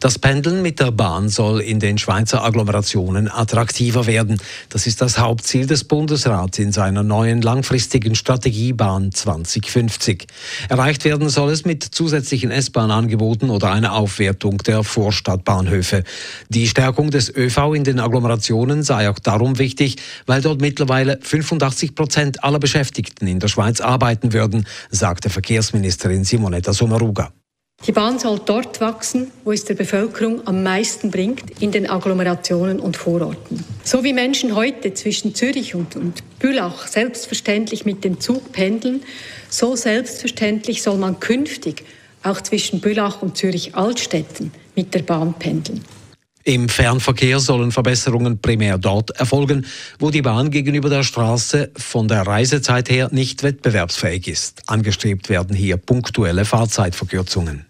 Das Pendeln mit der Bahn soll in den Schweizer Agglomerationen attraktiver werden. Das ist das Hauptziel des Bundesrats in seiner neuen langfristigen Strategie Bahn 2050. Erreicht werden soll es mit zusätzlichen S-Bahn-Angeboten oder einer Aufwertung der Vorstadtbahnhöfe. Die Stärkung des ÖV in den Agglomerationen sei auch darum wichtig, weil dort mittlerweile 85 Prozent aller Beschäftigten in der Schweiz arbeiten würden, sagte Verkehrsministerin Simonetta Sommaruga. Die Bahn soll dort wachsen, wo es der Bevölkerung am meisten bringt, in den Agglomerationen und Vororten. So wie Menschen heute zwischen Zürich und, und Bülach selbstverständlich mit dem Zug pendeln, so selbstverständlich soll man künftig auch zwischen Bülach und Zürich-Altstetten mit der Bahn pendeln. Im Fernverkehr sollen Verbesserungen primär dort erfolgen, wo die Bahn gegenüber der Straße von der Reisezeit her nicht wettbewerbsfähig ist. Angestrebt werden hier punktuelle Fahrzeitverkürzungen.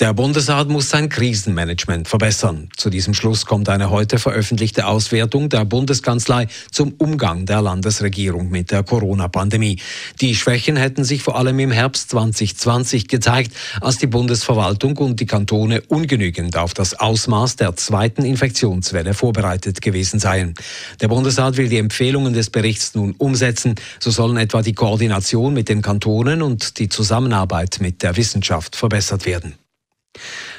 Der Bundesrat muss sein Krisenmanagement verbessern. Zu diesem Schluss kommt eine heute veröffentlichte Auswertung der Bundeskanzlei zum Umgang der Landesregierung mit der Corona-Pandemie. Die Schwächen hätten sich vor allem im Herbst 2020 gezeigt, als die Bundesverwaltung und die Kantone ungenügend auf das Ausmaß der zweiten Infektionswelle vorbereitet gewesen seien. Der Bundesrat will die Empfehlungen des Berichts nun umsetzen. So sollen etwa die Koordination mit den Kantonen und die Zusammenarbeit mit der Wissenschaft verbessert werden.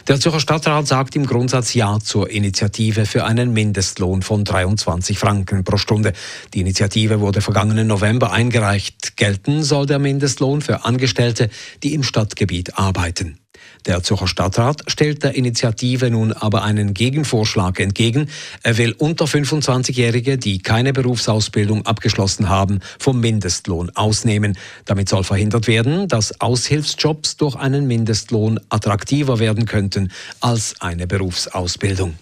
Der Zürcher Stadtrat sagt im Grundsatz Ja zur Initiative für einen Mindestlohn von 23 Franken pro Stunde. Die Initiative wurde vergangenen November eingereicht. Gelten soll der Mindestlohn für Angestellte, die im Stadtgebiet arbeiten. Der Zürcher Stadtrat stellt der Initiative nun aber einen Gegenvorschlag entgegen. Er will unter 25-Jährige, die keine Berufsausbildung abgeschlossen haben, vom Mindestlohn ausnehmen. Damit soll verhindert werden, dass Aushilfsjobs durch einen Mindestlohn attraktiver werden könnten als eine Berufsausbildung.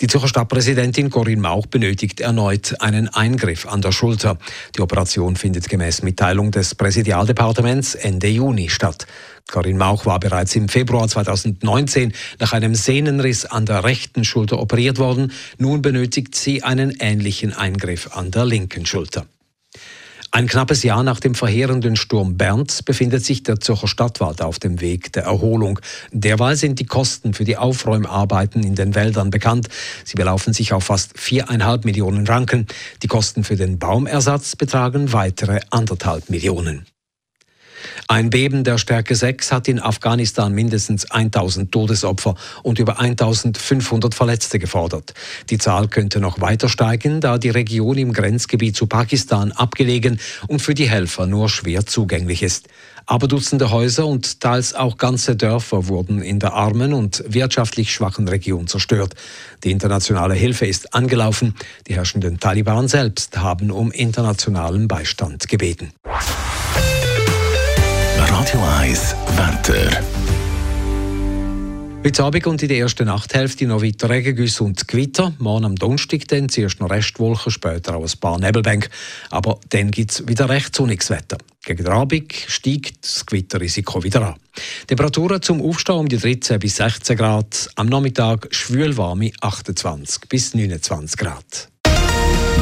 Die Zürcher Stadtpräsidentin Corinne Mauch benötigt erneut einen Eingriff an der Schulter. Die Operation findet gemäß Mitteilung des Präsidialdepartements Ende Juni statt. Corinne Mauch war bereits im Februar 2019 nach einem Sehnenriss an der rechten Schulter operiert worden. Nun benötigt sie einen ähnlichen Eingriff an der linken Schulter. Ein knappes Jahr nach dem verheerenden Sturm Bernd befindet sich der Zürcher Stadtwald auf dem Weg der Erholung. Derweil sind die Kosten für die Aufräumarbeiten in den Wäldern bekannt. Sie belaufen sich auf fast viereinhalb Millionen Franken. Die Kosten für den Baumersatz betragen weitere anderthalb Millionen. Ein Beben der Stärke 6 hat in Afghanistan mindestens 1000 Todesopfer und über 1500 Verletzte gefordert. Die Zahl könnte noch weiter steigen, da die Region im Grenzgebiet zu Pakistan abgelegen und für die Helfer nur schwer zugänglich ist. Aber Dutzende Häuser und teils auch ganze Dörfer wurden in der armen und wirtschaftlich schwachen Region zerstört. Die internationale Hilfe ist angelaufen. Die herrschenden Taliban selbst haben um internationalen Beistand gebeten. Radio 1 Wetter. Heute Abend und in der ersten Nachthälfte noch weiter Regengüsse und Gewitter. Morgen am Donnerstag dann zuerst noch Restwolken, später auch ein paar Nebelbänke. Aber dann gibt es wieder recht sonniges Wetter. Gegen den Abend steigt das Gewitterrisiko wieder an. Temperaturen zum Aufstehen um die 13 bis 16 Grad. Am Nachmittag schwülwarme 28 bis 29 Grad.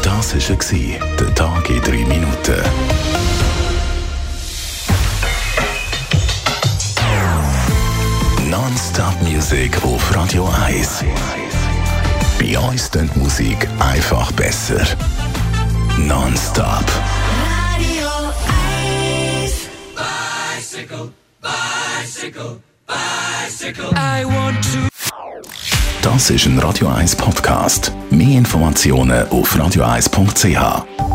Das war der Tag in 3 Minuten. Non-Stop-Musik auf Radio 1. Bei uns klingt Musik einfach besser. Non-Stop. Radio 1. Bicycle, bicycle, bicycle. I want to. Das ist ein Radio 1 Podcast. Mehr Informationen auf radio1.ch.